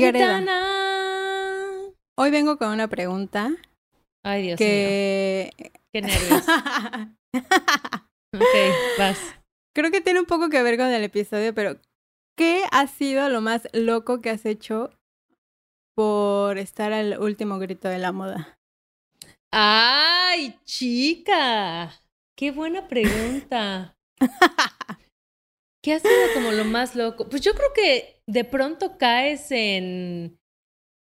Cayetana. Hoy vengo con una pregunta. Ay, Dios que... mío. Qué nervios. ok, vas. Creo que tiene un poco que ver con el episodio, pero ¿qué ha sido lo más loco que has hecho por estar al último grito de la moda? ¡Ay, chica! ¡Qué buena pregunta! ¿Qué ha sido como lo más loco? Pues yo creo que de pronto caes en,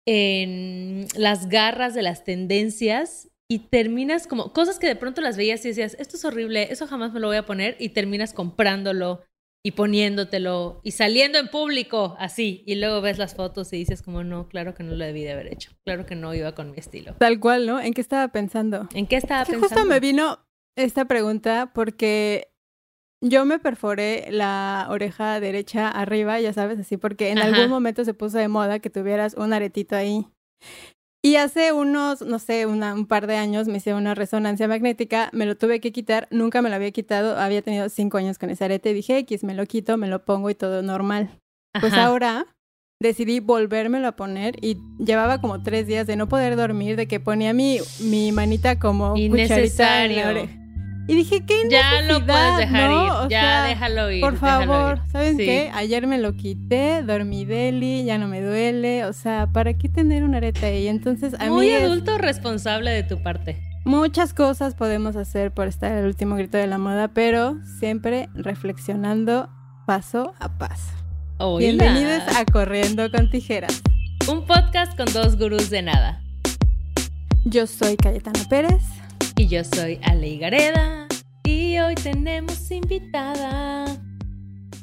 en las garras de las tendencias y terminas como cosas que de pronto las veías y decías, esto es horrible, eso jamás me lo voy a poner y terminas comprándolo y poniéndotelo y saliendo en público así y luego ves las fotos y dices como no, claro que no lo debí de haber hecho, claro que no iba con mi estilo. Tal cual, ¿no? ¿En qué estaba pensando? ¿En qué estaba Que pensando? justo me vino esta pregunta porque yo me perforé la oreja derecha arriba, ya sabes, así, porque en Ajá. algún momento se puso de moda que tuvieras un aretito ahí. Y hace unos, no sé, una- un par de años me hice una resonancia magnética, me lo tuve que quitar, nunca me lo había quitado, había tenido cinco años con ese arete, dije X, me lo quito, me lo pongo y todo normal. Pues ahora decidí volvérmelo a poner y llevaba como tres días de no poder dormir, de que ponía mi, mi manita como cucharita en la Innecesario. oreja. Y dije, ¿qué Ya lo puedes dejar no? ir, O ya sea, déjalo ir. Por favor, ir. ¿saben Sí. qué? Ayer me lo quité, dormí deli, ya no me duele. O sea, ¿para qué tener un arete ahí? Entonces, a Muy mí es- adulto responsable de tu parte. muchas cosas podemos hacer por estar al último grito de la moda, pero siempre reflexionando paso a paso. Hola. Bienvenidos a Corriendo con Tijeras. un podcast con dos gurús de nada. Yo soy Cayetana Pérez. Y yo soy Ale Gareda. Y hoy tenemos invitada.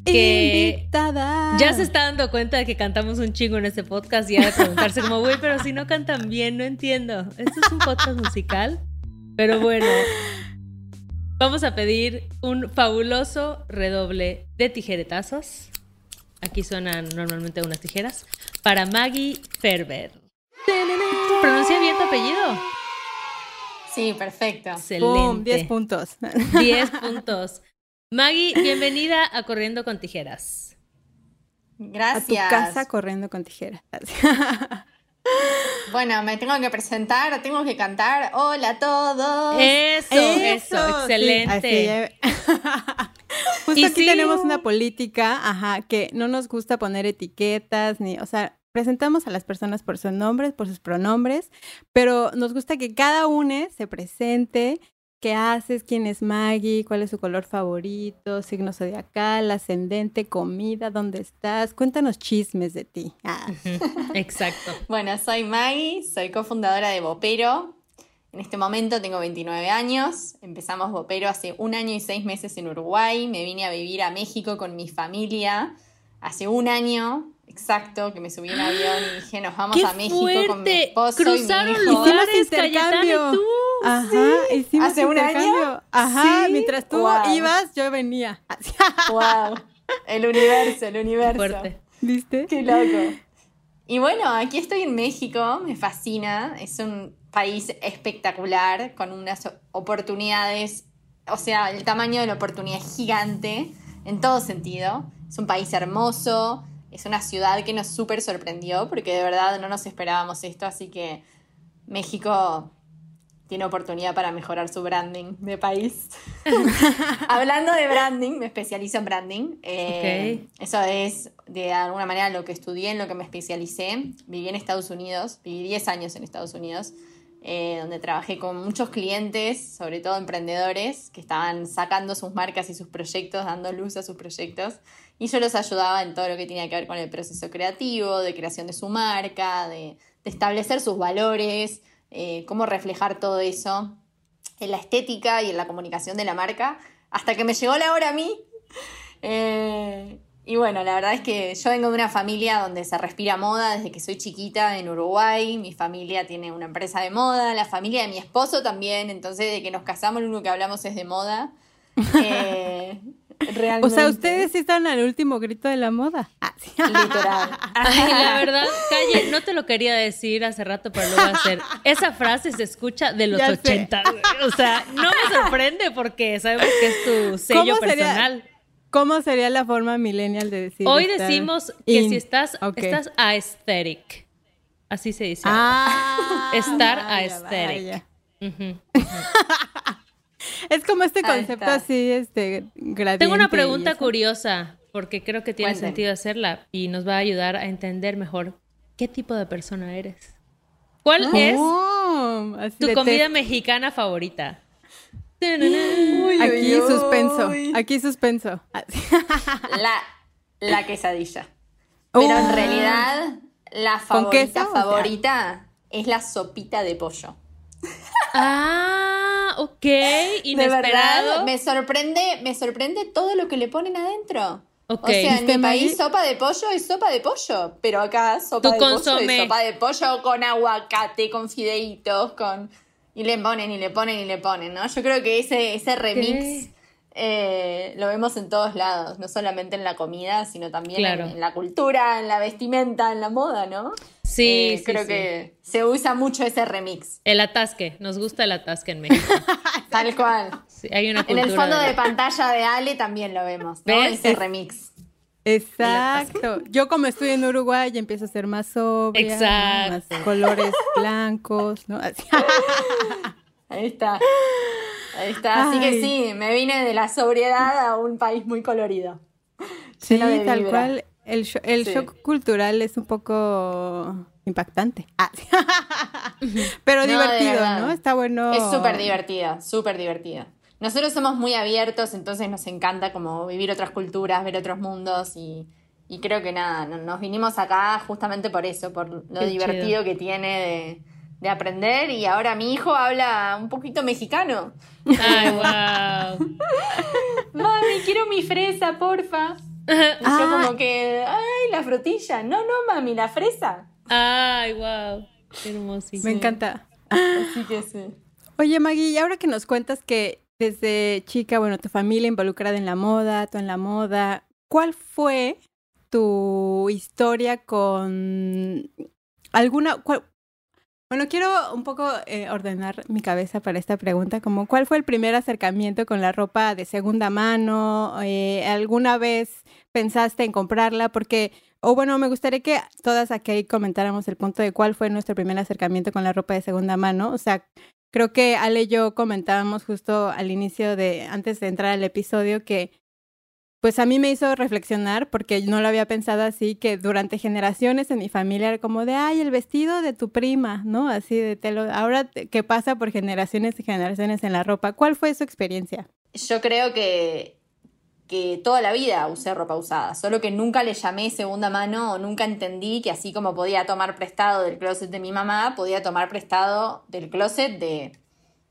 Que Invitada. Ya se está dando cuenta de que cantamos un chingo en este podcast y de preguntarse como, güey, pero si no cantan bien, no entiendo. Esto es un podcast musical. Pero bueno, vamos a pedir un fabuloso redoble de tijeretazos. Aquí suenan normalmente unas tijeras. Para Maggie Ferber. ¿Pronuncia bien tu apellido? Sí, perfecto. Excelente. Pum, 10 puntos. 10 puntos. Maggie, bienvenida a Corriendo con Tijeras. A tu Gracias. casa corriendo con tijeras. Bueno, me tengo que presentar, tengo que cantar. Hola a todos. Eso, eso, sí, excelente. así, eh. Justo Y aquí sí. tenemos una política, ajá, que no nos gusta poner etiquetas ni, o sea, presentamos a las personas por sus nombres, por sus pronombres, pero nos gusta que cada uno se presente, qué haces, quién es Maggie, cuál es su color favorito, signo zodiacal, ascendente, comida, dónde estás, cuéntanos chismes de ti. Ah. Exacto. Bueno, soy Maggie, soy cofundadora de Bopero. En este momento tengo 29 años. Empezamos Bopero hace un año y seis meses en Uruguay. Me vine a vivir a México con mi familia hace un año exacto que me subí a un avión y dije nos vamos ¡Qué a México con mi esposo Cruzaron y mi hijo. lugares, Hicimos Cayetana y intercambio. tú. Ajá, hicimos ¿Hace un año? intercambio. Ajá, Sí. mientras tú Wow. ibas, yo venía. Wow. El universo, el universo. Fuerte. ¿Viste? Qué loco. Y bueno, aquí estoy en México, me fascina, es un país espectacular, con unas oportunidades, o sea, el tamaño de la oportunidad es gigante, en todo sentido. Es un país hermoso, es una ciudad que nos súper sorprendió, porque de verdad no nos esperábamos esto, así que México tiene oportunidad para mejorar su branding de país. Hablando de branding, me especializo en branding. Eh, Eso es de alguna manera lo que estudié, en lo que me especialicé. Viví en Estados Unidos, viví 10 años en Estados Unidos, eh, donde trabajé con muchos clientes, sobre todo emprendedores, que estaban sacando sus marcas y sus proyectos, dando luz a sus proyectos. Y yo los ayudaba en todo lo que tenía que ver con el proceso creativo, de creación de su marca, de, de establecer sus valores, eh, cómo reflejar todo eso en la estética y en la comunicación de la marca, hasta que me llegó la hora a mí. Eh, y bueno, la verdad es que yo vengo de una familia donde se respira moda desde que soy chiquita en Uruguay. Mi familia tiene una empresa de moda, la familia de mi esposo también. Entonces, de que nos casamos, lo único que hablamos es de moda. Eh, realmente. O sea, ustedes sí están al último grito de la moda. Ah, sí. Literal. Ay, la verdad, Calle, no te lo quería decir hace rato, pero lo voy a hacer. Esa frase se escucha de los Ya sé. 80. güey. O sea, no me sorprende porque sabemos que es tu sello ¿Cómo sería? personal. ¿Cómo sería la forma millennial de decir? Hoy decimos que in? si estás, estás aesthetic. Así se dice. Ah, Estar vaya, aesthetic. vaya. Es como este concepto así, este, gradiente. Tengo una pregunta curiosa, porque creo que tiene sentido hacerla y nos va a ayudar a entender mejor qué tipo de persona eres. ¿Cuál es Oh, así tu comida mexicana favorita? Uy, Aquí uy, suspenso, uy. aquí suspenso. La, la quesadilla. Pero en realidad, la ¿Con favorita queso? O sea. favorita es la sopita de pollo. Ah, ok, De inesperado. verdad, me sorprende, me sorprende todo lo que le ponen adentro. Ok. O sea, en ¿Viste, mi país sopa de pollo es sopa de pollo, pero acá sopa de pollo es sopa de pollo con aguacate, con fideitos, con y le ponen y le ponen y le ponen, ¿no? Yo creo que ese ese remix eh, lo vemos en todos lados, no solamente en la comida, sino también Claro. en, en la cultura, en la vestimenta, en la moda, ¿no? Sí, Eh, sí, creo sí. que se usa mucho ese remix, El atasque, nos gusta el atasque en México. tal cual. Sí, hay una En el fondo de- de pantalla de Ale también lo vemos, ¿no? ¿Ves? Ese remix. Exacto. Yo como estoy en Uruguay ya empiezo a ser más sobria. Exacto. más colores blancos, ¿no? Así. Ahí está. Ahí está. Así que sí, me vine de la sobriedad a un país muy colorido. Sí, tal vibra. cual. El, sho- el Sí. shock cultural es un poco impactante. Ah, sí. Pero No, divertido. ¿no? Está bueno. Es súper divertida, súper divertida. Nosotros somos muy abiertos, entonces nos encanta como vivir otras culturas, ver otros mundos y, y creo que nada, no- nos vinimos acá justamente por eso, por lo Qué divertido chido. que tiene de, de aprender y ahora mi hijo habla un poquito mexicano. Ay, wow. Mami, quiero mi fresa, porfa. Y yo Ah. como que, ay, la frutilla. No, no, mami, la fresa. Ay, wow. Qué hermosísimo. Me encanta. Así que sí. Oye, Maggie, y ahora que nos cuentas que desde chica, bueno, tu familia involucrada en la moda, tú en la moda, ¿cuál fue tu historia con alguna... cuál- Bueno, quiero un poco eh, ordenar mi cabeza para esta pregunta, como cuál fue el primer acercamiento con la ropa de segunda mano, Eh, alguna vez pensaste en comprarla, porque, o bueno, me gustaría que todas aquí comentáramos el punto de cuál fue nuestro primer acercamiento con la ropa de segunda mano, o sea, Creo que Ale y yo comentábamos justo al inicio de, antes de entrar al episodio, que pues a mí me hizo reflexionar porque no lo había pensado así, que durante generaciones en mi familia era como de, ay, el vestido de tu prima, ¿no? Así de telo. Ahora te- que pasa por generaciones y generaciones en la ropa. ¿Cuál fue su experiencia? Yo creo que, que toda la vida usé ropa usada, solo que nunca le llamé segunda mano o nunca entendí que así como podía tomar prestado del closet de mi mamá, podía tomar prestado del closet de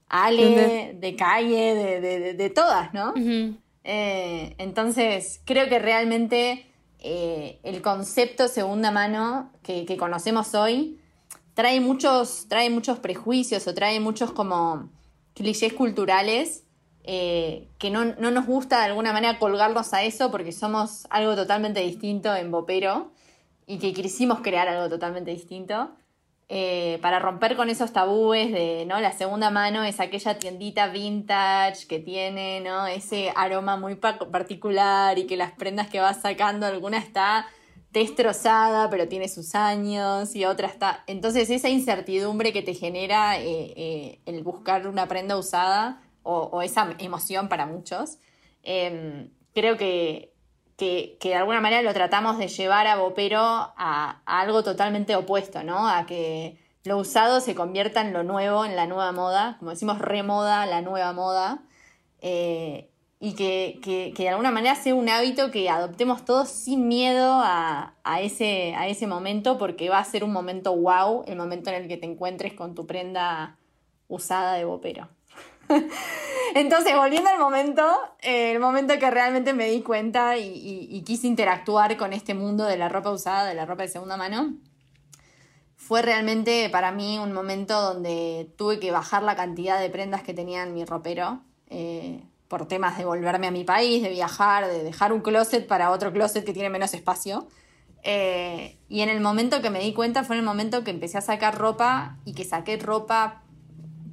Ale, ¿Dónde? de Calle, de, de, de- de todas, ¿no? Eh, entonces, creo que realmente eh, el concepto segunda mano que, que conocemos hoy trae muchos, trae muchos prejuicios o trae muchos como clichés culturales eh, que no, no nos gusta de alguna manera colgarnos a eso porque somos algo totalmente distinto en Bopero y que quisimos crear algo totalmente distinto. eh, para romper con esos tabúes de, ¿no? La segunda mano es aquella tiendita vintage que tiene, ¿no? Ese aroma muy pa- particular y que las prendas que vas sacando, alguna está destrozada, pero tiene sus años y otra está... Entonces esa incertidumbre que te genera eh, el buscar una prenda usada o, esa emoción para muchos, em, creo que, que, de alguna manera lo tratamos de llevar a Bopero a, a algo totalmente opuesto, ¿no? A que lo usado se convierta en lo nuevo, en la nueva moda, como decimos, remoda, la nueva moda, eh, y que, que- que de alguna manera sea un hábito que adoptemos todos sin miedo a, a ese, a ese momento, porque va a ser un momento wow, el momento en el que te encuentres con tu prenda usada de Bopero. Entonces, volviendo al momento, el momento que realmente me di cuenta y, y- y quise interactuar con este mundo de la ropa usada, de la ropa de segunda mano, fue realmente para mí un momento donde tuve que bajar la cantidad de prendas que tenía en mi ropero, eh, por temas de volverme a mi país, de viajar, de dejar un closet para otro closet que tiene menos espacio. Eh, y en el momento que me di cuenta fue en el momento que empecé a sacar ropa y que saqué ropa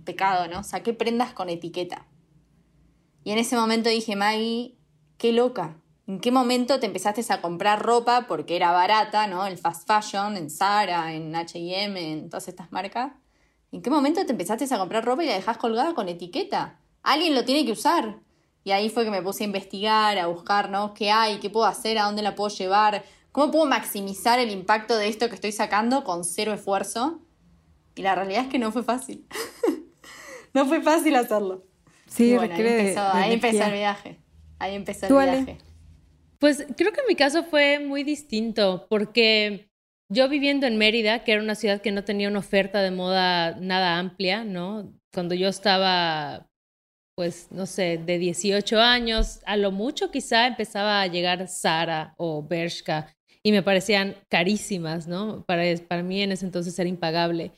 pecado, ¿no? Saqué prendas con etiqueta. Y en ese momento dije, Maggie, qué loca. ¿En qué momento te empezaste a comprar ropa porque era barata, ¿no? El fast fashion, en Zara, en HM, en todas estas marcas. ¿En qué momento te empezaste a comprar ropa y la dejás colgada con etiqueta? Alguien lo tiene que usar. Y ahí fue que me puse a investigar, a buscar, ¿no? ¿Qué hay? ¿Qué puedo hacer? ¿A dónde la puedo llevar? ¿Cómo puedo maximizar el impacto de esto que estoy sacando con cero esfuerzo? Y la realidad es que no fue fácil. no fue fácil hacerlo. Sí, bueno, ahí, empezó, ahí empezó, el viaje. Ahí empezó el viaje. Pues creo que en mi caso fue muy distinto porque yo viviendo en Mérida, que era una ciudad que no tenía una oferta de moda nada amplia, ¿no? Cuando yo estaba, pues, no sé, de 18 años, a lo mucho quizá empezaba a llegar Sara o Bershka y me parecían carísimas, ¿no? Para, para mí en ese entonces era impagable.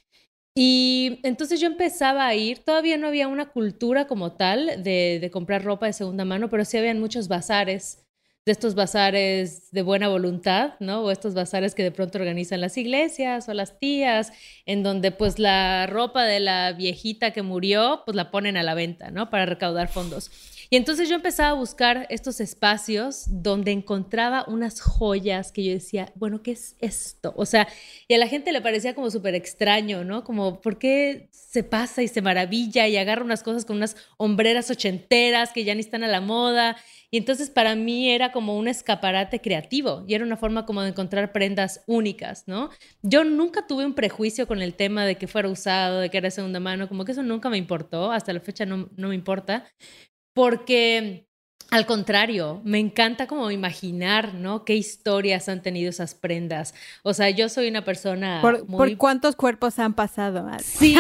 Y entonces yo empezaba a ir, todavía no había una cultura como tal de, comprar ropa de segunda mano, pero sí habían muchos bazares de estos bazares de buena voluntad, ¿no? O estos bazares que de pronto organizan las iglesias o las tías, en donde pues la ropa de la viejita que murió, pues la ponen a la venta, ¿no? Para recaudar fondos. Y entonces yo empezaba a buscar estos espacios donde encontraba unas joyas que yo decía, bueno, ¿qué es esto? O sea, y a la gente le parecía como súper extraño, ¿no? Como, ¿por qué se pasa y se maravilla y agarra unas cosas con unas hombreras ochenteras que ya ni están a la moda? Y entonces para mí era como un escaparate creativo y era una forma como de encontrar prendas únicas, ¿no? Yo nunca tuve un prejuicio con el tema de que fuera usado, de que era segunda mano, como que eso nunca me importó, hasta la fecha no, no me importa, porque al contrario, me encanta como imaginar, ¿no? Qué historias han tenido esas prendas. O sea, yo soy una persona. ¿Por, ¿por cuántos cuerpos han pasado? Sí,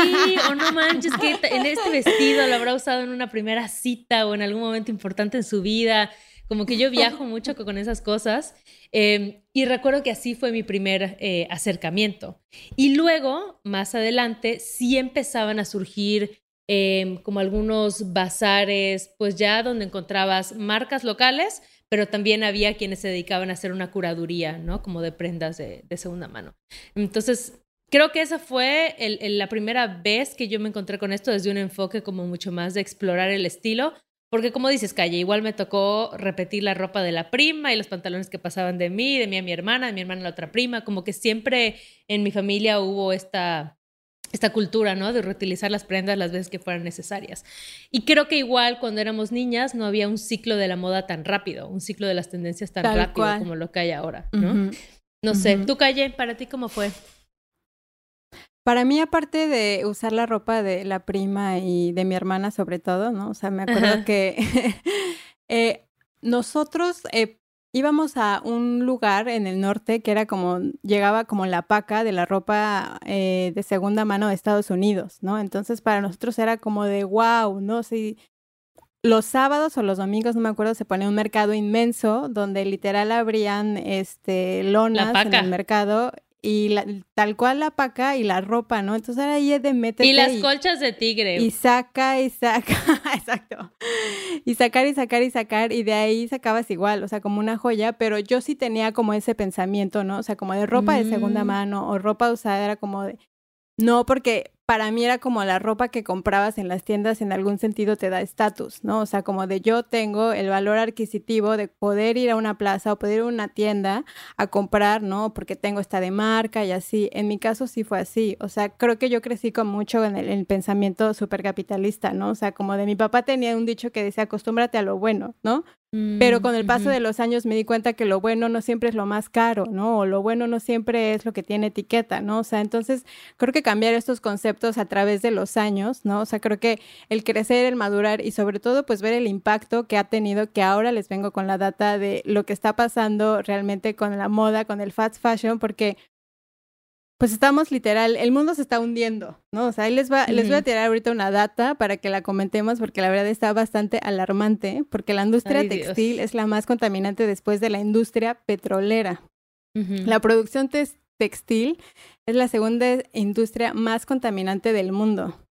o no manches, que en este vestido lo habrá usado en una primera cita o en algún momento importante en su vida. Como que yo viajo mucho con esas cosas. Em, y recuerdo que así fue mi primer eh, acercamiento. Y luego, más adelante, sí empezaban a surgir Em, como algunos bazares, pues ya donde encontrabas marcas locales, pero también había quienes se dedicaban a hacer una curaduría, ¿no? Como de prendas de, segunda mano. Entonces, creo que esa fue la primera vez que yo me encontré con esto desde un enfoque como mucho más de explorar el estilo, porque como dices, Calle, igual me tocó repetir la ropa de la prima y los pantalones que pasaban de mí, de mí a mi hermana, de mi hermana a la otra prima, como que siempre en mi familia hubo esta esta cultura, ¿no? De reutilizar las prendas las veces que fueran necesarias. Y creo que igual cuando éramos niñas no había un ciclo de la moda tan rápido, un ciclo de las tendencias tan rápido como lo que hay ahora, ¿no? No sé, tú Calle, para ti cómo fue? Para mí, aparte de usar la ropa de la prima y de mi hermana sobre todo, ¿no? O sea, me acuerdo que eh, nosotros eh, íbamos a un lugar en el norte que era como, llegaba como la paca de la ropa eh, de segunda mano de Estados Unidos, ¿no? Entonces para nosotros era como de wow, ¿no? Sí, los sábados o los domingos, no me acuerdo, se ponía un mercado inmenso donde literal abrían este lonas en el mercado y tal cual la paca y la ropa, ¿no? Entonces era ahí de meter. Y las colchas de tigre. Y saca y saca, exacto. Y sacar y sacar y sacar y de ahí sacabas igual, o sea, como una joya, pero yo sí tenía como ese pensamiento, ¿no? O sea, como de ropa de segunda mm. mano o ropa usada, era como de, no, porque para mí era como la ropa que comprabas en las tiendas en algún sentido te da estatus, ¿no? O sea, como de yo tengo el valor adquisitivo de poder ir a una plaza o poder ir a una tienda a comprar, ¿no? Porque tengo esta de marca y así. En mi caso sí fue así. O sea, creo que yo crecí con mucho en el, el pensamiento supercapitalista, ¿no? O sea, como de mi papá tenía un dicho que decía, acostúmbrate a lo bueno, ¿no? Pero con el paso de los años me di cuenta que lo bueno no siempre es lo más caro, ¿no? O lo bueno no siempre es lo que tiene etiqueta, ¿no? O sea, entonces creo que cambiar estos conceptos a través de los años, ¿no? O sea, creo que el crecer, el madurar y sobre todo pues ver el impacto que ha tenido, que ahora les vengo con la data de lo que está pasando realmente con la moda, con el fast fashion, porque pues estamos literal, el mundo se está hundiendo, ¿no? O sea, ahí les, va, les voy a tirar ahorita una data para que la comentemos porque la verdad está bastante alarmante, porque la industria textil es la más contaminante después de la industria petrolera. La producción textil es la segunda industria más contaminante del mundo.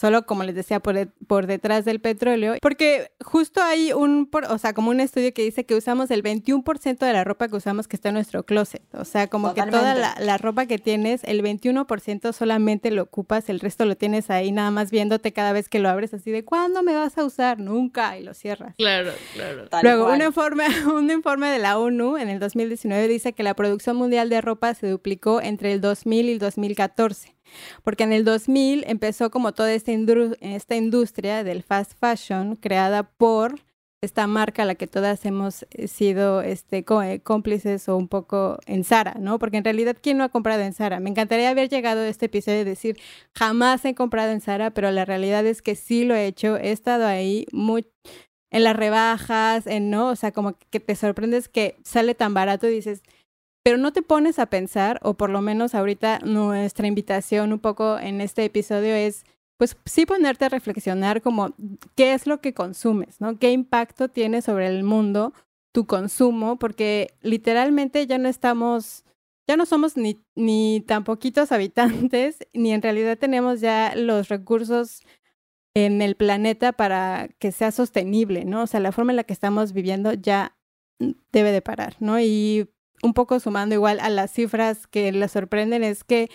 Solo como les decía, por, por detrás del petróleo, porque justo hay un, o sea, como un estudio que dice que usamos el 21% de la ropa que usamos que está en nuestro closet, o sea, como que toda la, la, ropa que tienes, el 21% solamente lo ocupas, el resto lo tienes ahí nada más viéndote cada vez que lo abres así de, ¿cuándo me vas a usar? Nunca, y lo cierras. Claro, claro. Luego, un informe, un informe de la ONU en el 2019 dice que la producción mundial de ropa se duplicó entre el 2000 y el 2014. Porque en el 2000 empezó como toda esta, industria del fast fashion creada por esta marca a la que todas hemos eh, sido este, eh, cómplices o un poco en Zara, ¿no? Porque en realidad, ¿quién no ha comprado en Zara? Me encantaría haber llegado a este episodio y decir, jamás he comprado en Zara, pero la realidad es que sí lo he hecho, he estado ahí muy en las rebajas, en no, o sea, como que te sorprendes que sale tan barato y dices, pero no te pones a pensar, o por lo menos ahorita nuestra invitación un poco en este episodio es, pues sí ponerte a reflexionar como qué es lo que consumes, ¿no? ¿Qué impacto tiene sobre el mundo tu consumo? Porque literalmente ya no estamos, ya no somos ni, ni tan poquitos habitantes, ni en realidad tenemos ya los recursos en el planeta para que sea sostenible, ¿no? O sea, la forma en la que estamos viviendo ya debe de parar, ¿no? Un poco sumando igual a las cifras que les sorprenden es que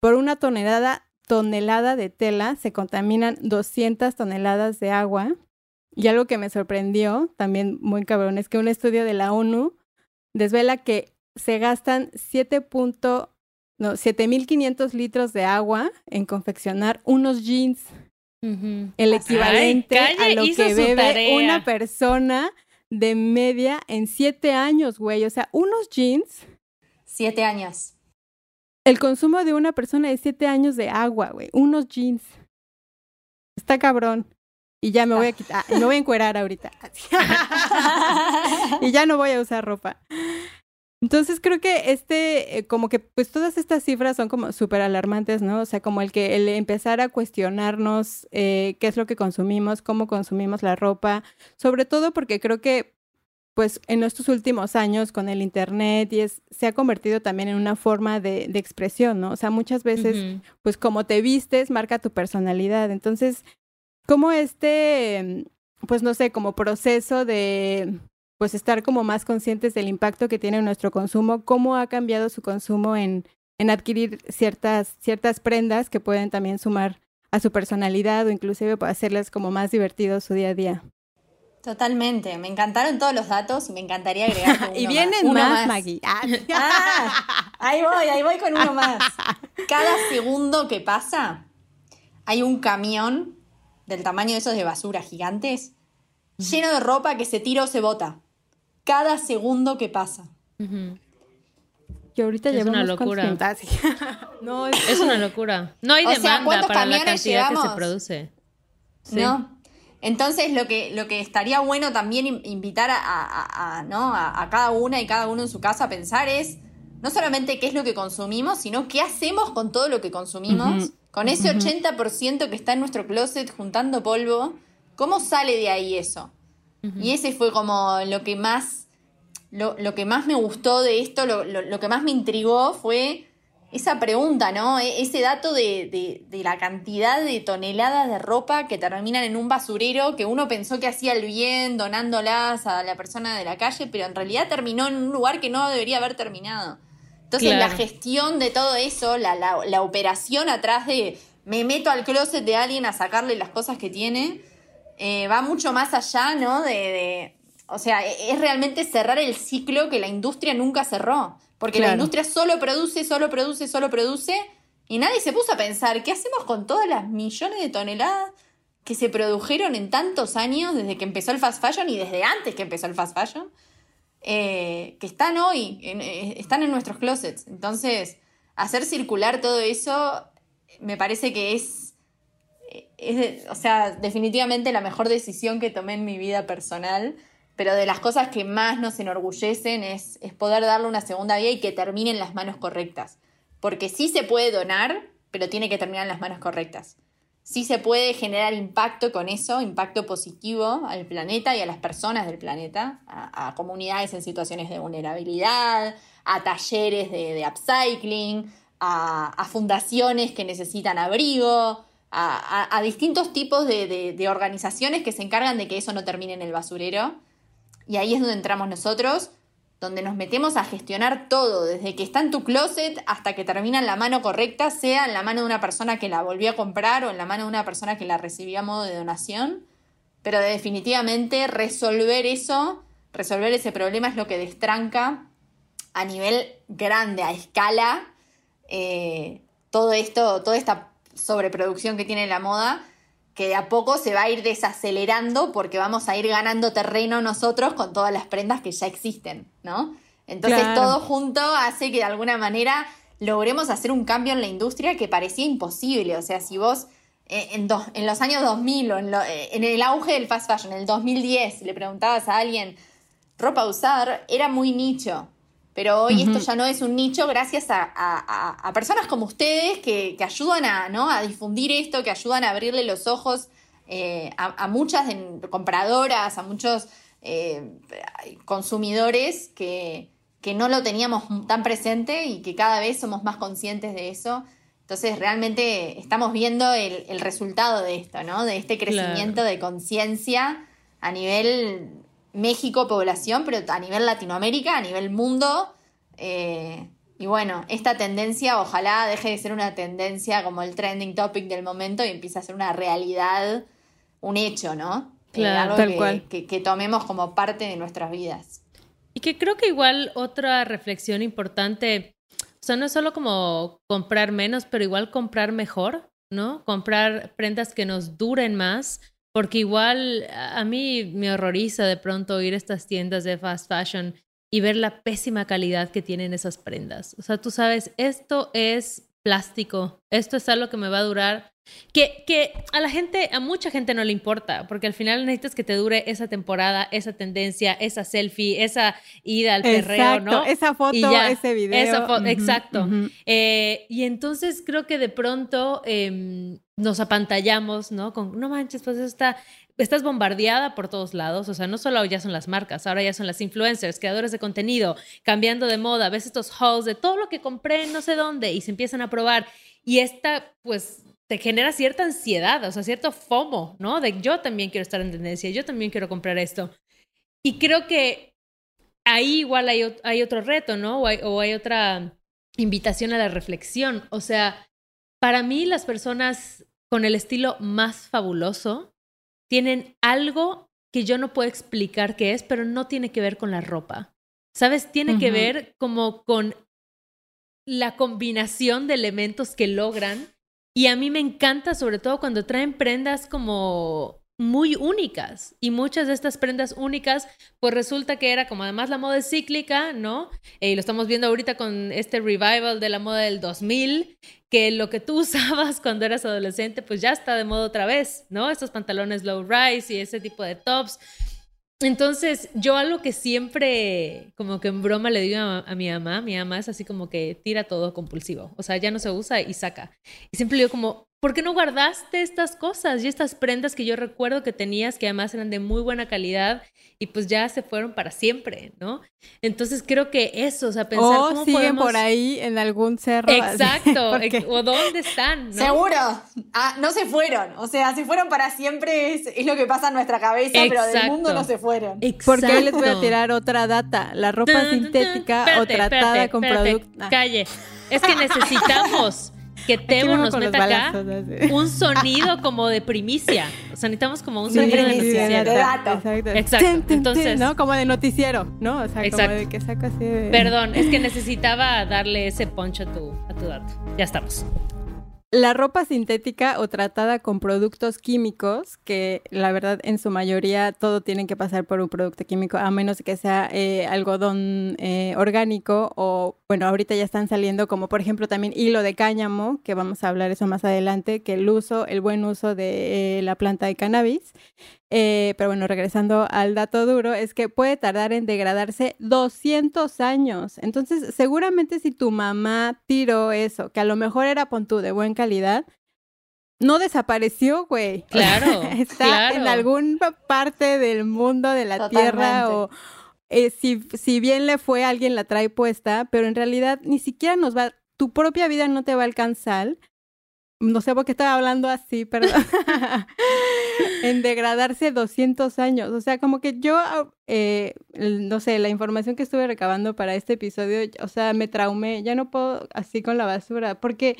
por una tonelada, tonelada de tela se contaminan 200 toneladas de agua. Y algo que me sorprendió, también muy cabrón, es que un estudio de la ONU desvela que se gastan 7. No, 7.500 litros de agua en confeccionar unos jeans. El equivalente a lo que bebe una persona de media en siete años, güey. O sea, unos jeans. Siete años. El consumo de una persona es siete años de agua, güey. Unos jeans. Está cabrón. Y ya me voy a quitar, me voy a encuerar ahorita. y ya no voy a usar ropa. Entonces creo que este, eh, como que pues todas estas cifras son como súper alarmantes, ¿no? O sea, como el que el empezar a cuestionarnos eh, qué es lo que consumimos, cómo consumimos la ropa, sobre todo porque creo que pues en estos últimos años con el internet y es, se ha convertido también en una forma de, de expresión, ¿no? O sea, muchas veces, pues como te vistes, marca tu personalidad. Entonces, como este, pues no sé, como proceso de pues estar como más conscientes del impacto que tiene nuestro consumo, cómo ha cambiado su consumo en, en adquirir ciertas, ciertas prendas que pueden también sumar a su personalidad o inclusive hacerles como más divertido su día a día. Totalmente, me encantaron todos los datos y me encantaría agregar. y vienen más, Maggie. Ah. ah, ahí voy, ahí voy con uno más. Cada segundo que pasa, hay un camión del tamaño de esos de basura gigantes, lleno de ropa que se tira o se bota cada segundo que pasa. Y ahorita es una locura. no, es... una locura. No hay demanda para la cantidad que se produce. No. Entonces lo que, lo que estaría bueno también invitar a, ¿no? a, cada una y cada uno en su casa a pensar es no solamente qué es lo que consumimos, sino qué hacemos con todo lo que consumimos, con ese 80% que está en nuestro closet juntando polvo, ¿cómo sale de ahí eso? Y ese fue como lo que más, lo, que más me gustó de esto, lo, que más me intrigó fue esa pregunta, ¿no? E, ese dato de, la cantidad de toneladas de ropa que terminan en un basurero que uno pensó que hacía el bien donándolas a la persona de la calle, pero en realidad terminó en un lugar que no debería haber terminado. Entonces la gestión de todo eso, la, la operación atrás de me meto al closet de alguien a sacarle las cosas que tiene, eh, va mucho más allá, ¿no? De, o sea, e, es realmente cerrar el ciclo que la industria nunca cerró. Porque la industria solo produce, solo produce, solo produce. Y nadie se puso a pensar, ¿qué hacemos con todas las millones de toneladas que se produjeron en tantos años desde que empezó el fast fashion y desde antes que empezó el fast fashion? Eh, que están hoy, eh, están en nuestros closets. Entonces, hacer circular todo eso me parece que es es, o sea, definitivamente la mejor decisión que tomé en mi vida personal, pero de las cosas que más nos enorgullecen es, poder darle una segunda vía y que termine en las manos correctas. Porque sí se puede donar, pero tiene que terminar en las manos correctas. Sí se puede generar impacto con eso, impacto positivo al planeta y a las personas del planeta, a, comunidades en situaciones de vulnerabilidad, a talleres de, upcycling, a fundaciones que necesitan abrigo, a, distintos tipos de, organizaciones que se encargan de que eso no termine en el basurero. Y ahí es donde entramos nosotros, donde nos metemos a gestionar todo, desde que está en tu closet hasta que termina en la mano correcta, sea en la mano de una persona que la volvió a comprar o en la mano de una persona que la recibió a modo de donación. Pero definitivamente resolver eso, resolver ese problema es lo que destranca a nivel grande, a escala, eh, todo esto, toda esta sobreproducción que tiene la moda, que de a poco se va a ir desacelerando porque vamos a ir ganando terreno nosotros con todas las prendas que ya existen, ¿no? Entonces todo junto hace que de alguna manera logremos hacer un cambio en la industria que parecía imposible. O sea, si vos eh, en, en los años 2000 o en, eh, en, el auge del fast fashion, en el 2010, le preguntabas a alguien ropa a usar, era muy nicho. Pero hoy esto ya no es un nicho gracias a, personas como ustedes que, ayudan a, ¿no? a difundir esto, que ayudan a abrirle los ojos eh, a, muchas compradoras, a muchos eh, consumidores que, que no lo teníamos tan presente y que cada vez somos más conscientes de eso. Entonces, realmente estamos viendo el, resultado de esto, ¿no? De este crecimiento de conciencia a nivel México población, pero a nivel Latinoamérica, a nivel mundo. Eh, y bueno, esta tendencia ojalá deje de ser una tendencia como el trending topic del momento y empiece a ser una realidad, un hecho, ¿no? Eh, claro, tal que, cual. Que, tomemos como parte de nuestras vidas. Y que creo que igual otra reflexión importante, o sea, no es solo como comprar menos, pero igual comprar mejor, ¿no? Comprar prendas que nos duren más, porque igual a mí me horroriza de pronto ir a estas tiendas de fast fashion y ver la pésima calidad que tienen esas prendas. O sea, tú sabes, esto es plástico, esto es algo que me va a durar, que, que a la gente, a mucha gente no le importa, porque al final necesitas que te dure esa temporada, esa tendencia, esa selfie, esa ida al perreo, ¿no? Esa foto, ese video. Esa foto, exacto. Eh, y entonces creo que de pronto em, nos apantallamos, ¿no? Con, no manches, pues está, estás bombardeada por todos lados, o sea, no solo ya son las marcas, ahora ya son las influencers, creadores de contenido, cambiando de moda, ves estos hauls de todo lo que compré no sé dónde y se empiezan a probar y esta, pues, te genera cierta ansiedad, o sea, cierto FOMO, ¿no? De yo también quiero estar en tendencia, yo también quiero comprar esto. Y creo que ahí igual hay, hay otro reto, ¿no? O hay, o hay otra invitación a la reflexión, o sea, para mí las personas con el estilo más fabuloso, tienen algo que yo no puedo explicar qué es, pero no tiene que ver con la ropa. ¿Sabes? Tiene que ver como con la combinación de elementos que logran. Y a mí me encanta, sobre todo cuando traen prendas como muy únicas. Y muchas de estas prendas únicas, pues resulta que era como además la moda cíclica, ¿no? Y lo estamos viendo ahorita con este revival de la moda del 2000, que lo que tú usabas cuando eras adolescente, pues ya está de moda otra vez, ¿no? Estos pantalones low rise y ese tipo de tops. Entonces, yo algo que siempre, como que en broma le digo a, mi mamá, mi mamá es así como que tira todo compulsivo, o sea, ya no se usa y saca. Y siempre le digo como, ¿por qué no guardaste estas cosas y estas prendas que yo recuerdo que tenías, que además eran de muy buena calidad y pues ya se fueron para siempre, ¿no? Entonces creo que eso, o sea, pensar o cómo siguen por ahí en algún cerro. Exacto, o dónde están, ¿no? Seguro, ah, no se fueron, o sea, si fueron para siempre es, lo que pasa en nuestra cabeza, pero del mundo no se fueron. Exacto. Porque ahí les voy a tirar otra data, la ropa sintética o tratada con productos... Calle, es que necesitamos que Temo nos meta acá un sonido como de primicia. O sea, necesitamos como un sonido de noticiero. De dato. Exacto. Exacto. Entonces, ¿no? Como de noticiero, ¿no? O sea, como de que saca así de... Perdón, es que necesitaba darle ese poncho a tu, a tu dato. Ya estamos. La ropa sintética o tratada con productos químicos, que la verdad en su mayoría todo tiene que pasar por un producto químico, a menos que sea eh, algodón eh, orgánico o, bueno, ahorita ya están saliendo como por ejemplo también hilo de cáñamo, que vamos a hablar eso más adelante, que el uso, el buen uso de eh, la planta de cannabis. Eh, pero bueno, regresando al dato duro, es que puede tardar en degradarse 200 años. Entonces, seguramente si tu mamá tiró eso, que a lo mejor era pontú de buena calidad, no desapareció, güey. Claro. Está en alguna parte del mundo de la tierra o eh, si, si bien le fue, alguien la trae puesta, pero en realidad ni siquiera nos va, tu propia vida no te va a alcanzar no sé por qué estaba hablando así, perdón, en degradarse 200 años. O sea, como que yo, eh, no sé, la información que estuve recabando para este episodio, o sea, me traumé, ya no puedo así con la basura, porque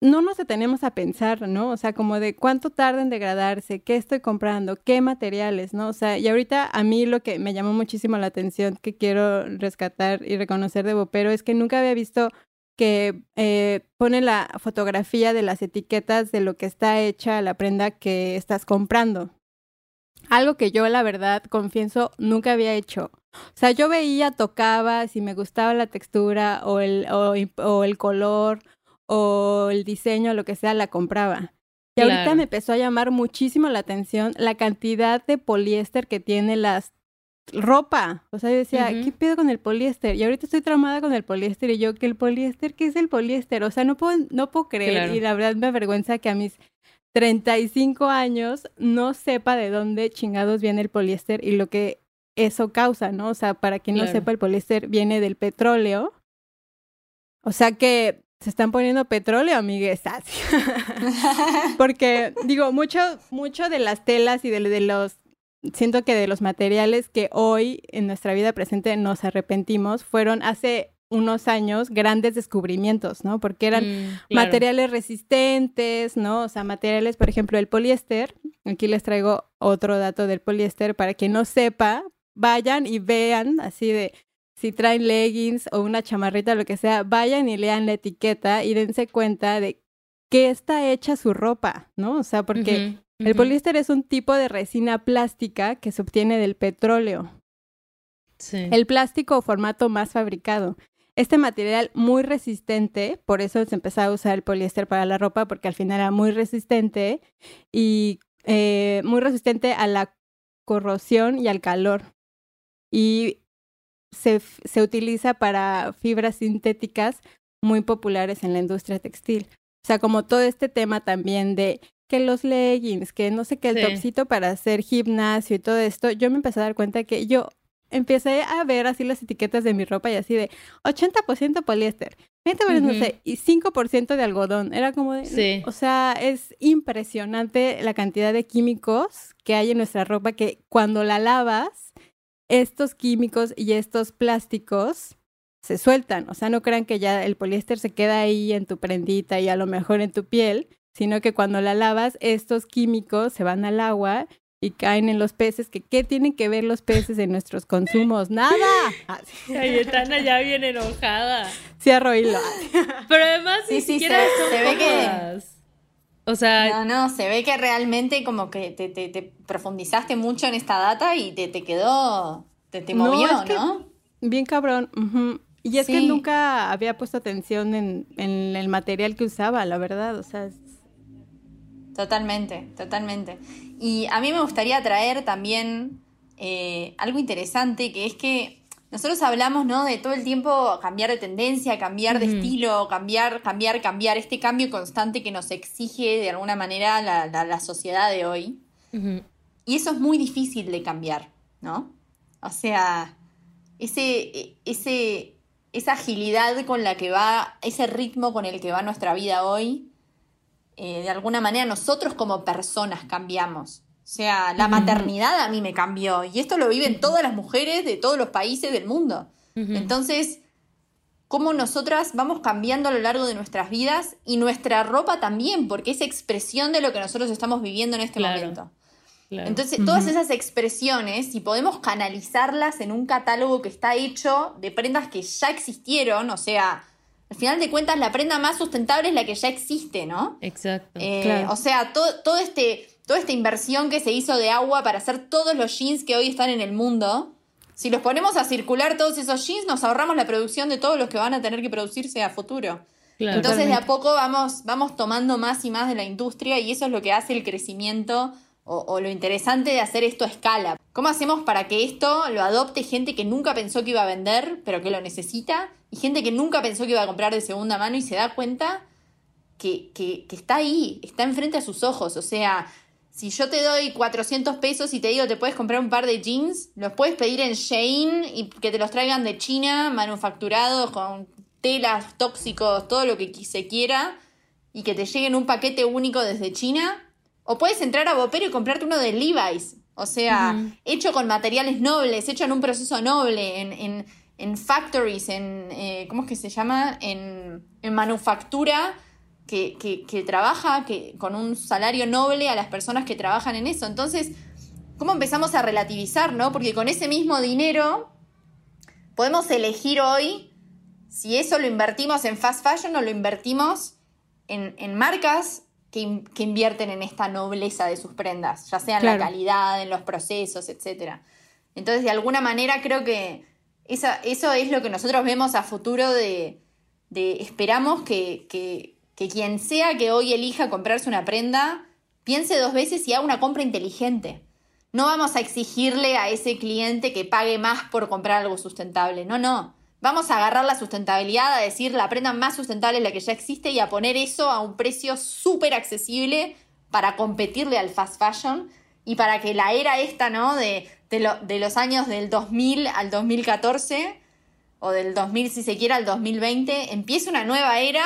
no nos detenemos a pensar, ¿no? O sea, como de cuánto tarda en degradarse, qué estoy comprando, qué materiales, ¿no? O sea, y ahorita a mí lo que me llamó muchísimo la atención, que quiero rescatar y reconocer de Bopero, es que nunca había visto que eh, pone la fotografía de las etiquetas de lo que está hecha la prenda que estás comprando. Algo que yo, la verdad, confieso, nunca había hecho. O sea, yo veía, tocaba, si me gustaba la textura o el, o, el color o el diseño, lo que sea, la compraba. Y ahorita me empezó a llamar muchísimo la atención la cantidad de poliéster que tiene las ropa. O sea, yo decía, ¿qué pedo con el poliéster? Y ahorita estoy traumada con el poliéster. Y yo, ¿qué el poliéster? ¿Qué es el poliéster? O sea, no puedo, no puedo creer. Y la verdad me avergüenza que a mis 35 años no sepa de dónde chingados viene el poliéster y lo que eso causa, ¿no? O sea, para quien no sepa, el poliéster viene del petróleo. O sea que se están poniendo petróleo, amigues. Porque, digo, mucho, mucho de las telas y de, de los siento que de los materiales que hoy en nuestra vida presente nos arrepentimos fueron hace unos años grandes descubrimientos, ¿no? Porque eran mm, materiales resistentes, ¿no? O sea, materiales, por ejemplo, el poliéster. Aquí les traigo otro dato del poliéster para quien no sepa, vayan y vean así de si traen leggings o una chamarrita, lo que sea, vayan y lean la etiqueta y dense cuenta de qué está hecha su ropa, ¿no? O sea, porque el poliéster es un tipo de resina plástica que se obtiene del petróleo. Sí. El plástico o formato más fabricado. Este material muy resistente, por eso se empezó a usar el poliéster para la ropa, porque al final era muy resistente y eh, muy resistente a la corrosión y al calor. Y se, se utiliza para fibras sintéticas muy populares en la industria textil. O sea, como todo este tema también de que los leggings, que no sé qué, el topsito para hacer gimnasio y todo esto, yo me empecé a dar cuenta que yo empecé a ver así las etiquetas de mi ropa y así de 80% poliéster, 20% no sé, y 5% de algodón. Era como de, sí. o sea, es impresionante la cantidad de químicos que hay en nuestra ropa que cuando la lavas, estos químicos y estos plásticos se sueltan. O sea, no crean que ya el poliéster se queda ahí en tu prendita y a lo mejor en tu piel, sino que cuando la lavas, estos químicos se van al agua y caen en los peces, que qué tienen que ver los peces en nuestros consumos, nada. Cayetana ya viene enojada. Sí, arroílo. Pero además sí, sí, se, ve que o sea, no, no, se ve que realmente como que te, te, profundizaste mucho en esta data y te, te quedó, te, te movió, ¿no? bien cabrón. Y es que nunca había puesto atención en, en, el material que usaba, la verdad, o sea, Totalmente, totalmente. Y a mí me gustaría traer también eh, algo interesante, que es que nosotros hablamos, ¿no? De todo el tiempo cambiar de tendencia, cambiar de estilo, cambiar, cambiar, cambiar, este cambio constante que nos exige de alguna manera la, la, sociedad de hoy. Y eso es muy difícil de cambiar, ¿no? O sea, ese, ese, esa agilidad con la que va, ese ritmo con el que va nuestra vida hoy, eh, de alguna manera nosotros como personas cambiamos. O sea, la maternidad a mí me cambió y esto lo viven todas las mujeres de todos los países del mundo. Entonces, cómo nosotras vamos cambiando a lo largo de nuestras vidas y nuestra ropa también, porque es expresión de lo que nosotros estamos viviendo en este momento. Entonces, todas esas expresiones, si podemos canalizarlas en un catálogo que está hecho de prendas que ya existieron, o sea, al final de cuentas la prenda más sustentable es la que ya existe, ¿no? Exacto. Eh, o sea, todo, este, toda esta inversión que se hizo de agua para hacer todos los jeans que hoy están en el mundo, si los ponemos a circular todos esos jeans, nos ahorramos la producción de todos los que van a tener que producirse a futuro. Entonces de a poco vamos, vamos tomando más y más de la industria y eso es lo que hace el crecimiento o, lo interesante de hacer esto a escala. ¿Cómo hacemos para que esto lo adopte gente que nunca pensó que iba a vender, pero que lo necesita? Y gente que nunca pensó que iba a comprar de segunda mano y se da cuenta que, que, que está ahí, está enfrente a sus ojos. O sea, si yo te doy 400 pesos y te digo te puedes comprar un par de jeans, los puedes pedir en Shane y que te los traigan de China, manufacturados con telas, tóxicos, todo lo que se quiera y que te llegue en un paquete único desde China. O puedes entrar a Bopero y comprarte uno de Levi's. O sea, hecho con materiales nobles, hecho en un proceso noble, en, en, factories, en. Eh, ¿Cómo es que se llama? En, en manufactura que, que, que, trabaja que, con un salario noble a las personas que trabajan en eso. Entonces, ¿cómo empezamos a relativizar, no? Porque con ese mismo dinero podemos elegir hoy si eso lo invertimos en fast fashion o lo invertimos en, marcas que, invierten en esta nobleza de sus prendas, ya sea en la calidad, en los procesos, etc. Entonces, de alguna manera, creo que eso es lo que nosotros vemos a futuro de, esperamos que, que, que quien sea que hoy elija comprarse una prenda, piense dos veces y haga una compra inteligente. No vamos a exigirle a ese cliente que pague más por comprar algo sustentable. No, no. Vamos a agarrar la sustentabilidad, a decir la prenda más sustentable es la que ya existe y a poner eso a un precio súper accesible para competirle al fast fashion y para que la era esta, ¿no? De, de, los años del 2000 al 2014 o del 2000 si se quiere al 2020 empiece una nueva era.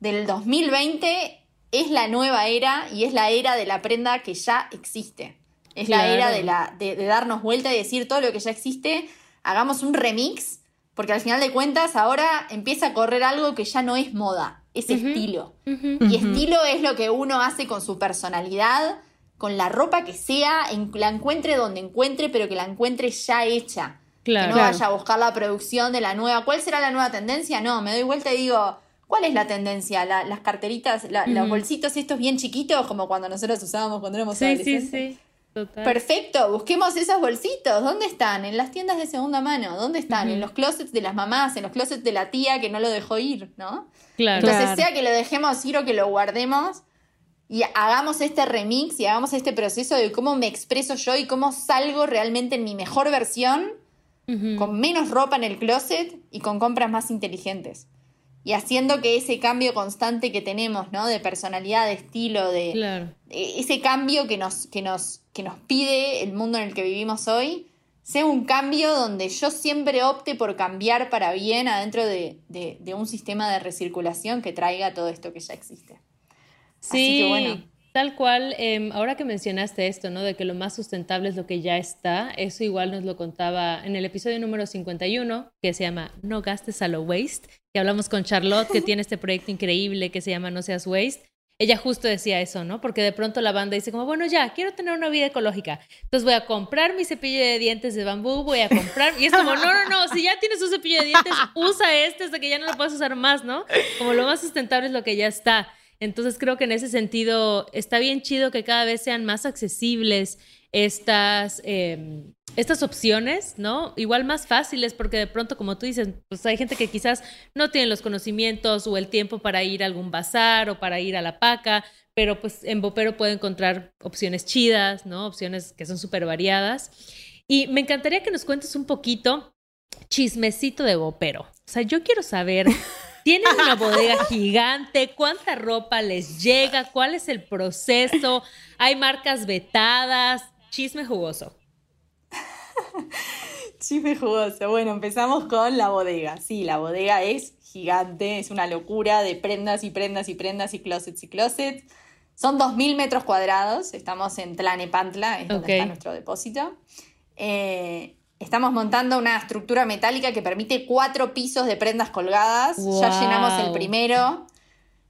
Del 2020 es la nueva era y es la era de la prenda que ya existe. Es la era de, la, de darnos vuelta y decir todo lo que ya existe, hagamos un remix porque al final de cuentas ahora empieza a correr algo que ya no es moda, es estilo. Y estilo es lo que uno hace con su personalidad, con la ropa que sea, la encuentre donde encuentre, pero que la encuentre ya hecha. Claro, que no vaya a buscar la producción de la nueva. ¿Cuál será la nueva tendencia? No, me doy vuelta y digo, ¿cuál es la tendencia? las carteritas, los bolsitos estos bien chiquitos, como cuando nosotros usábamos cuando éramos sí, adolescentes. Sí, sí. Perfecto, busquemos esos bolsitos. ¿Dónde están? En las tiendas de segunda mano. ¿Dónde están? En los closets de las mamás, en los closets de la tía que no lo dejó ir, ¿no? Claro. Entonces, sea que lo dejemos ir o que lo guardemos y hagamos este remix y hagamos este proceso de cómo me expreso yo y cómo salgo realmente en mi mejor versión, con menos ropa en el closet y con compras más inteligentes y haciendo que ese cambio constante que tenemos, ¿no? De personalidad, de estilo, de ese cambio que nos, que, nos, que nos pide el mundo en el que vivimos hoy, sea un cambio donde yo siempre opte por cambiar para bien adentro de, un sistema de recirculación que traiga todo esto que ya existe. Sí, bueno. Tal cual, em, ahora que mencionaste esto, ¿no? De que lo más sustentable es lo que ya está, eso igual nos lo contaba en el episodio número 51, que se llama No gastes a lo waste, que hablamos con Charlotte, que tiene este proyecto increíble que se llama No seas waste. Ella justo decía eso, ¿no? Porque de pronto la banda dice como, bueno, ya, quiero tener una vida ecológica. Entonces voy a comprar mi cepillo de dientes de bambú, voy a comprar... Y es como, no, no, no, si ya tienes un cepillo de dientes, usa este hasta que ya no lo puedas usar más, ¿no? Como lo más sustentable es lo que ya está. Entonces creo que en ese sentido está bien chido que cada vez sean más accesibles estas, em, estas opciones, ¿no? Igual más fáciles porque de pronto, como tú dices, pues hay gente que quizás no tiene los conocimientos o el tiempo para ir a algún bazar o para ir a la paca, pero pues en Bopero puede encontrar opciones chidas, ¿no? Opciones que son súper variadas. Y me encantaría que nos cuentes un poquito chismecito de Bopero. O sea, yo quiero saber Tienen una bodega gigante, cuánta ropa les llega, cuál es el proceso, hay marcas vetadas, chisme jugoso. chisme jugoso. Bueno, empezamos con la bodega. Sí, la bodega es gigante, es una locura de prendas y prendas y prendas y closets y closets. Son 2.000 metros cuadrados, estamos en Tlanepantla, es donde está nuestro depósito. Eh, Estamos montando una estructura metálica que permite cuatro pisos de prendas colgadas. Ya llenamos el primero.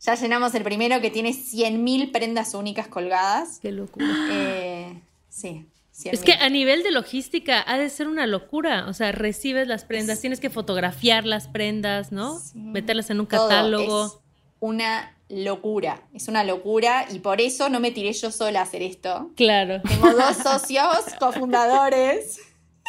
Ya llenamos el primero que tiene 100.000 prendas únicas colgadas. Qué locura. Eh, sí. Es que a nivel de logística ha de ser una locura. O sea, recibes las prendas, tienes que fotografiar las prendas, ¿no? Meterlas en un catálogo. Es una locura. Es una locura y por eso no me tiré yo sola a hacer esto. Claro. Tengo dos socios cofundadores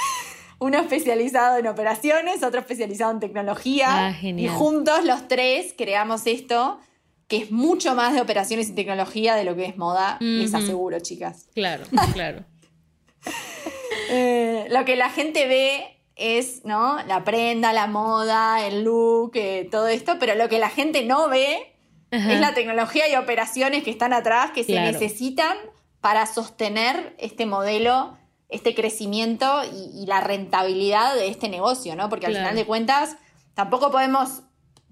uno especializado en operaciones, otro especializado en tecnología. Ah, y juntos los tres creamos esto, que es mucho más de operaciones y tecnología de lo que es moda, les aseguro, chicas. Claro, claro. Eh, lo que la gente ve es, ¿no? La prenda, la moda, el look, eh, todo esto, pero lo que la gente no ve es la tecnología y operaciones que están atrás que se necesitan para sostener este modelo este crecimiento y, la rentabilidad de este negocio, ¿no? Porque al final de cuentas tampoco podemos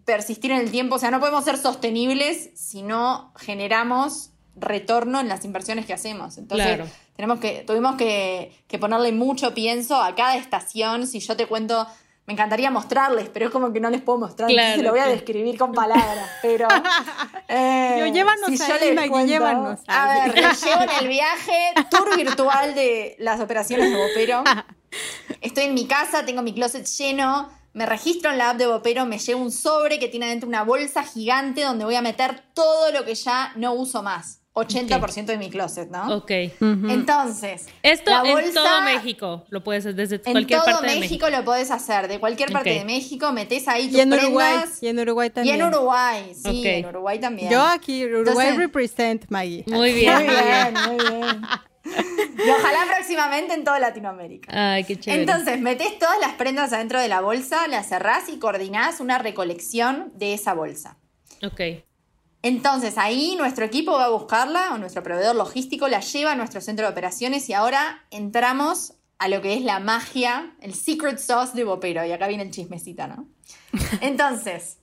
persistir en el tiempo, o sea, no podemos ser sostenibles si no generamos retorno en las inversiones que hacemos. Entonces, Claro. tenemos que, tuvimos que, que ponerle mucho pienso a cada estación. Si yo te cuento, me encantaría mostrarles, pero es como que no les puedo mostrar, Claro, entonces lo voy a describir con palabras. Pero. eh, Yo, llévanos si yo ahí, les cuento- llévanos. A ver, les llevo en el viaje, tour virtual de las operaciones de Bopero. Estoy en mi casa, tengo mi closet lleno, me registro en la app de Bopero, me llevo un sobre que tiene adentro una bolsa gigante donde voy a meter todo lo que ya no uso más. 80% de mi closet, ¿no? Ok. Ujú. Entonces, Esto la en bolsa- todo México lo puedes hacer desde En cualquier todo parte de México, México. lo podés hacer, de cualquier parte Ok. de México, metés ahí tus Y en Uruguay, prendas. y en Uruguay Y también. en Uruguay, sí, Ok. en Uruguay también. Yo aquí, Uruguay Entonces- represent, Maggie. Muy bien. Muy bien, muy bien. Y ojalá próximamente en toda Latinoamérica. Ay, qué chévere. Entonces, metés todas las prendas adentro de la bolsa, las cerrás y coordinás una recolección de esa bolsa. ok. Entonces, ahí nuestro equipo va a buscarla, o nuestro proveedor logístico la lleva a nuestro centro de operaciones y ahora entramos a lo que es la magia, el secret sauce de Bopero. Y acá viene el chismecito, ¿no? Entonces,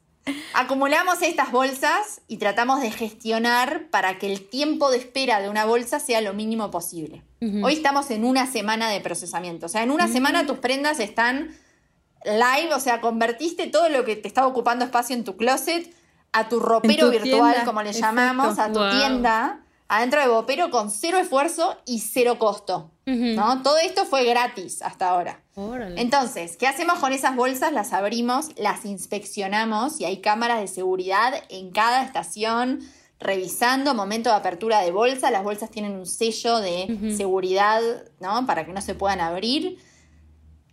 acumulamos estas bolsas y tratamos de gestionar para que el tiempo de espera de una bolsa sea lo mínimo posible. Hoy estamos en una semana de procesamiento. O sea, en una semana tus prendas están live, o sea, convertiste todo lo que te estaba ocupando espacio en tu closet a tu ropero tu virtual, tienda, como le exacto. llamamos, a tu Wow. tienda, adentro de Bopero con cero esfuerzo y cero costo. ¿no? Todo esto fue gratis hasta ahora. Órale. Entonces, ¿qué hacemos con esas bolsas? Las abrimos, las inspeccionamos y hay cámaras de seguridad en cada estación revisando momento de apertura de bolsa. Las bolsas tienen un sello de seguridad, ¿no? Para que no se puedan abrir.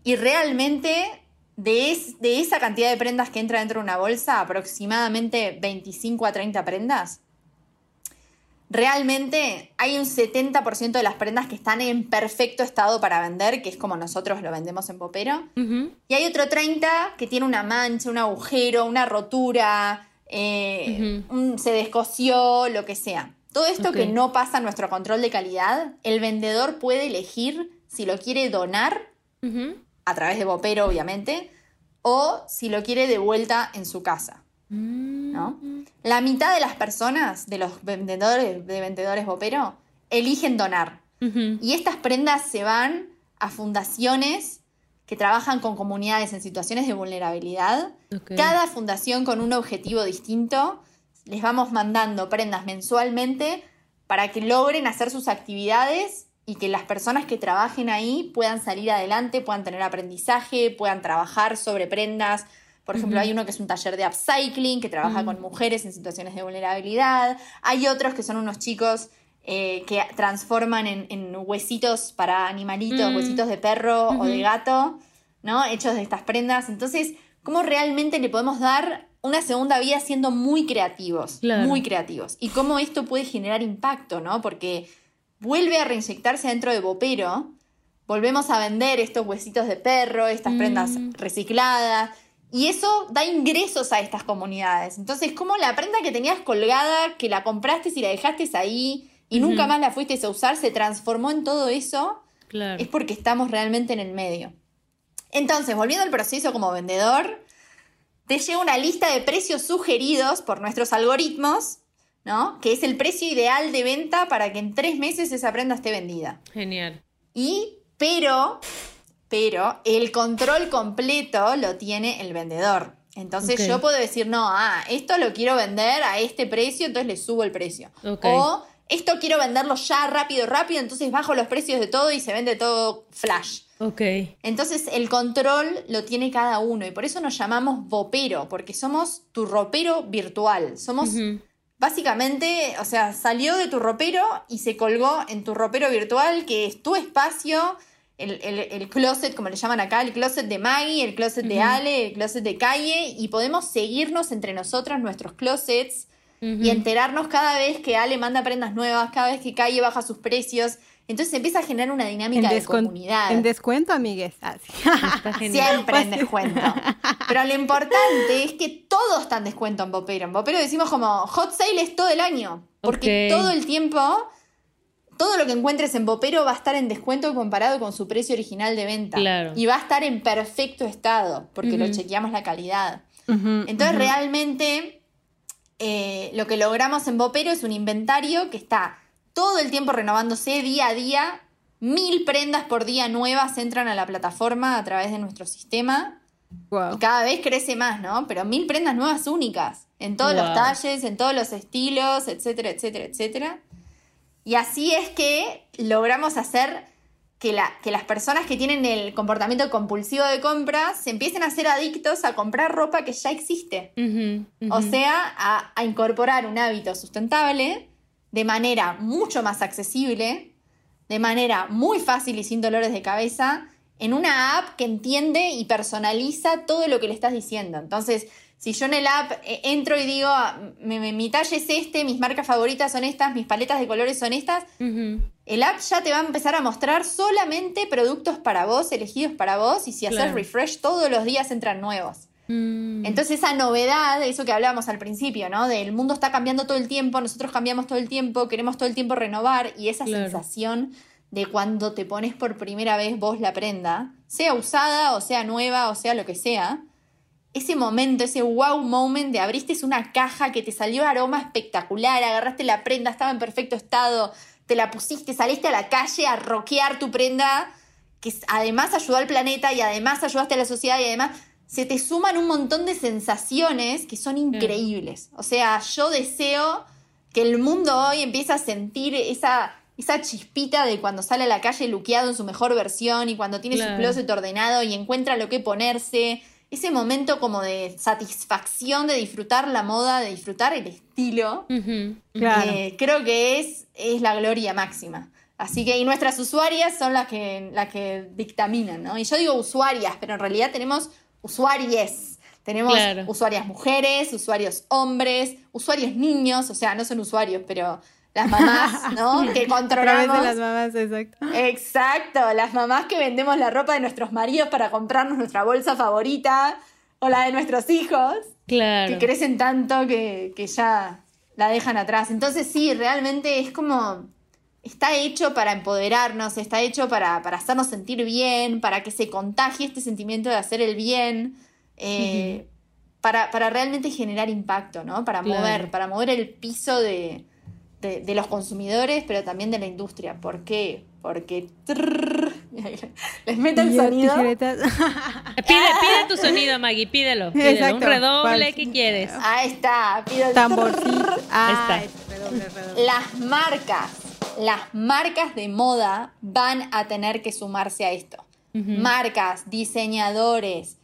Y realmente, de, es- de esa cantidad de prendas que entra dentro de una bolsa, aproximadamente 25 a 30 prendas, realmente hay un 70% de las prendas que están en perfecto estado para vender, que es como nosotros lo vendemos en Popero. Y hay otro 30 que tiene una mancha, un agujero, una rotura, eh, un- se descosió, lo que sea. Todo esto que no pasa nuestro control de calidad, el vendedor puede elegir si lo quiere donar. A través de Bopero, obviamente, o si lo quiere de vuelta en su casa. Mm. ¿no? La mitad de las personas, de los vendedores, de vendedores Bopero, eligen donar. Y estas prendas se van a fundaciones que trabajan con comunidades en situaciones de vulnerabilidad. Cada fundación con un objetivo distinto. Les vamos mandando prendas mensualmente para que logren hacer sus actividades y que las personas que trabajen ahí puedan salir adelante, puedan tener aprendizaje, puedan trabajar sobre prendas. Por ejemplo, hay uno que es un taller de upcycling que trabaja con mujeres en situaciones de vulnerabilidad. Hay otros que son unos chicos eh, que transforman en, en huesitos para animalitos, Mm. huesitos de perro o de gato, ¿no? Hechos de estas prendas. Entonces, ¿cómo realmente le podemos dar una segunda vida siendo muy creativos? Claro. Muy creativos. Y cómo esto puede generar impacto, ¿no? Porque vuelve a reinyectarse dentro de Bopero. Volvemos a vender estos huesitos de perro, estas Mm. prendas recicladas. Y eso da ingresos a estas comunidades. Entonces, como la prenda que tenías colgada, que la compraste y la dejaste ahí y nunca más la fuiste a usar, se transformó en todo eso, Claro. es porque estamos realmente en el medio. Entonces, volviendo al proceso como vendedor, te llega una lista de precios sugeridos por nuestros algoritmos, ¿no? Que es el precio ideal de venta para que en tres meses esa prenda esté vendida. Genial. Y, pero, pero, el control completo lo tiene el vendedor. Entonces yo puedo decir, no, ah, esto lo quiero vender a este precio, entonces le subo el precio. Ok. O esto quiero venderlo ya rápido, rápido, entonces bajo los precios de todo y se vende todo flash. Ok. Entonces el control lo tiene cada uno y por eso nos llamamos Vopero, porque somos tu ropero virtual. Somos. Básicamente, o sea, salió de tu ropero y se colgó en tu ropero virtual, que es tu espacio, el, el- el closet, como le llaman acá, el closet de Maggie, el closet de. Ale, el closet de Calle, y podemos seguirnos entre nosotras, nuestros closets, y enterarnos cada vez que Ale manda prendas nuevas, cada vez que Calle baja sus precios. Entonces empieza a generar una dinámica de comunidad. en descuento, amigues. Ah, sí. Siempre en descuento. Pero lo importante es que todo está en descuento en Bopero. En Bopero decimos como hot sale es todo el año. Porque todo el tiempo, todo lo que encuentres en Bopero va a estar en descuento comparado con su precio original de venta. Claro. Y va a estar en perfecto estado, porque lo chequeamos la calidad. Entonces realmente eh, lo que logramos en Bopero es un inventario que está todo el tiempo renovándose día a día. Mil prendas por día nuevas entran a la plataforma a través de nuestro sistema. Y cada vez crece más, ¿no? Pero mil prendas nuevas únicas, en todos los talles, en todos los estilos, etcétera, etcétera, etcétera. Y así es que logramos hacer que, la, que las personas que tienen el comportamiento compulsivo de compra se empiecen a ser adictos a comprar ropa que ya existe. O sea, a, a incorporar un hábito sustentable de manera mucho más accesible, de manera muy fácil y sin dolores de cabeza, en una app que entiende y personaliza todo lo que le estás diciendo. Entonces, si yo en el app eh, entro y digo, ah, mi, talle es este, mis marcas favoritas son estas, mis paletas de colores son estas, el app ya te va a empezar a mostrar solamente productos para vos, elegidos para vos, y si haces refresh todos los días entran nuevos. Mm. Entonces esa novedad, eso que hablábamos al principio, ¿no? Del mundo está cambiando todo el tiempo, nosotros cambiamos todo el tiempo, queremos todo el tiempo renovar, y esa sensación de cuando te pones por primera vez vos la prenda, sea usada o sea nueva o sea lo que sea, ese momento, ese wow moment de abriste una caja que te salió aroma espectacular, agarraste la prenda, estaba en perfecto estado, te la pusiste, saliste a la calle a roquear tu prenda, que además ayudó al planeta y además ayudaste a la sociedad y además se te suman un montón de sensaciones que son increíbles. O sea, yo deseo que el mundo hoy empiece a sentir esa, esa chispita de cuando sale a la calle luqueado en su mejor versión y cuando tiene su closet ordenado y encuentra lo que ponerse ese momento como de satisfacción de disfrutar la moda, de disfrutar el estilo, eh, creo que es, es la gloria máxima. Así que, y nuestras usuarias son las que, las que dictaminan, ¿no? Y yo digo usuarias, pero en realidad tenemos usuaries. Tenemos usuarias mujeres, usuarios hombres, usuarios niños, o sea, no son usuarios, pero las mamás, ¿no? Que controlamos. A de las mamás, exacto. Exacto, las mamás que vendemos la ropa de nuestros maridos para comprarnos nuestra bolsa favorita o la de nuestros hijos. Claro. Que crecen tanto que, ya la dejan atrás. Entonces sí, realmente es como... Está hecho para empoderarnos, está hecho para, hacernos sentir bien, para que se contagie este sentimiento de hacer el bien, eh, para, realmente generar impacto, ¿no? Para mover, para mover el piso de, de, los consumidores, pero también de la industria. ¿Por qué? Porque les meto el sonido. pide, pide tu sonido, Maggie, pídelo. pídelo. Un redoble, ¿qué quieres? Ahí está, pido Tamborcito. Ah, redoble, Las marcas, las marcas de moda van a tener que sumarse a esto. Marcas, diseñadores,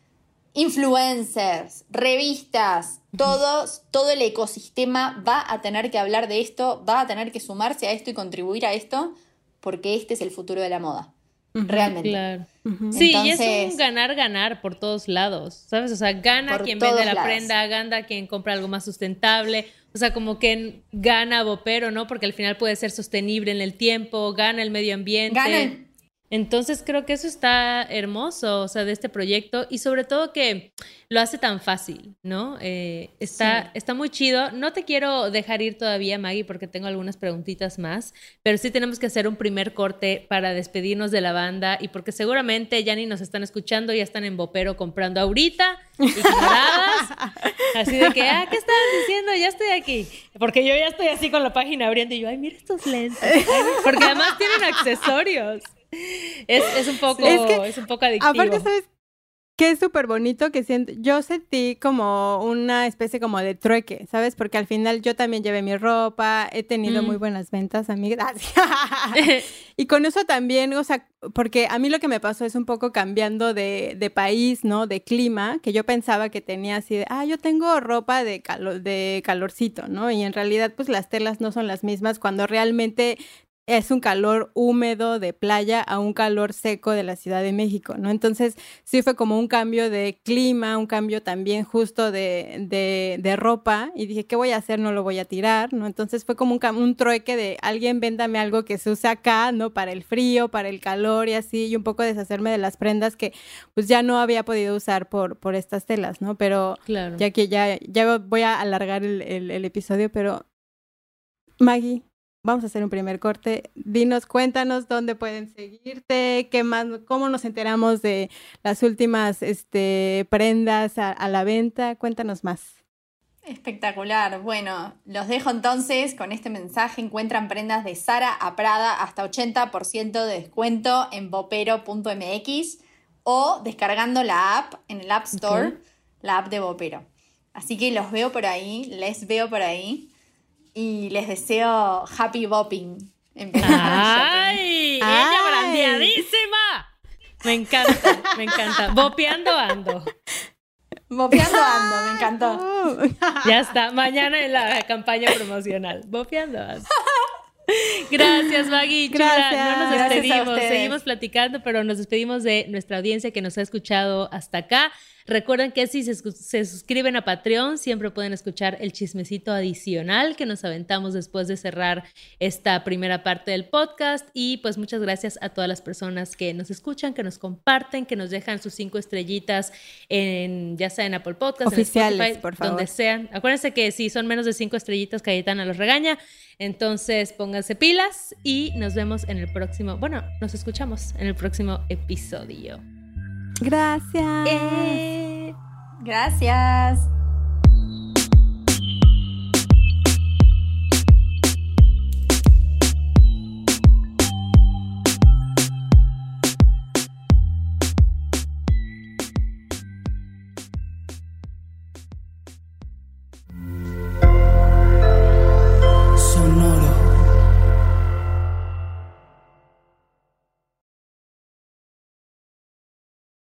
influencers, revistas, todos, todo el ecosistema va a tener que hablar de esto, va a tener que sumarse a esto y contribuir a esto, porque este es el futuro de la moda. Realmente. Claro. Sí, y es un ganar-ganar por todos lados, ¿sabes? O sea, gana quien vende la prenda, gana quien compra algo más sustentable, o sea, como que gana Bopero, ¿no? Porque al final puede ser sostenible en el tiempo, gana el medio ambiente. Gana entonces creo que eso está hermoso, o sea, de este proyecto y sobre todo que lo hace tan fácil, ¿no? Eh, está, está muy chido. No te quiero dejar ir todavía, Maggie, porque tengo algunas preguntitas más, pero sí tenemos que hacer un primer corte para despedirnos de la banda y porque seguramente ya ni nos están escuchando, ya están en Bopero comprando ahorita, ignoradas, así de que, ah, ¿qué estabas diciendo? Ya estoy aquí. Porque yo ya estoy así con la página abriendo y yo, ay, mira estos lentes. porque además tienen accesorios. Es, un poco, es, un poco adictivo. Aparte, ¿sabes qué es súper bonito? Que siento, yo sentí como una especie como de trueque, ¿sabes? Porque al final yo también llevé mi ropa, he tenido muy mm. buenas ventas, amigas. y con eso también, o sea, porque a mí lo que me pasó es un poco cambiando de, de, país, ¿no? De clima, que yo pensaba que tenía así de, ah, yo tengo ropa de, calor, de calorcito, ¿no? Y en realidad, pues las telas no son las mismas cuando realmente es un calor húmedo de playa a un calor seco de la Ciudad de México, ¿no? Entonces sí fue como un cambio de clima, un cambio también justo de, de, ropa y dije, ¿qué voy a hacer? No lo voy a tirar, ¿no? Entonces fue como un, un trueque de alguien véndame algo que se usa acá, ¿no? Para el frío, para el calor y así, y un poco deshacerme de las prendas que pues ya no había podido usar por, por estas telas, ¿no? Pero claro. ya que ya, ya voy a alargar el, el, el episodio, pero Maggie, vamos a hacer un primer corte. Dinos, cuéntanos dónde pueden seguirte, qué más, cómo nos enteramos de las últimas este, prendas a, a la venta. Cuéntanos más. Espectacular. Bueno, los dejo entonces con este mensaje. Encuentran prendas de Sara a Prada hasta 80% de descuento en bopero.mx o descargando la app en el App Store, la app de Bopero. Así que los veo por ahí, les veo por ahí y les deseo happy bopping. ¡Ay! ¡Ella brandeadísima! Me encanta, me encanta. Bopeando ando. Bopeando ando, me encantó. Ya está, mañana en la campaña promocional. Bopeando ando. Gracias, Maggie. Gracias. No nos despedimos. Seguimos platicando, pero nos despedimos de nuestra audiencia que nos ha escuchado hasta acá. Recuerden que si se, se, suscriben a Patreon, siempre pueden escuchar el chismecito adicional que nos aventamos después de cerrar esta primera parte del podcast. Y pues muchas gracias a todas las personas que nos escuchan, que nos comparten, que nos dejan sus cinco estrellitas en, ya sea en Apple Podcast, Oficiales, en Spotify, por favor. donde sean. Acuérdense que si son menos de cinco estrellitas, Cayetana los regaña. Entonces pónganse pilas y nos vemos en el próximo, bueno, nos escuchamos en el próximo episodio. Gracias. Eh. Gracias.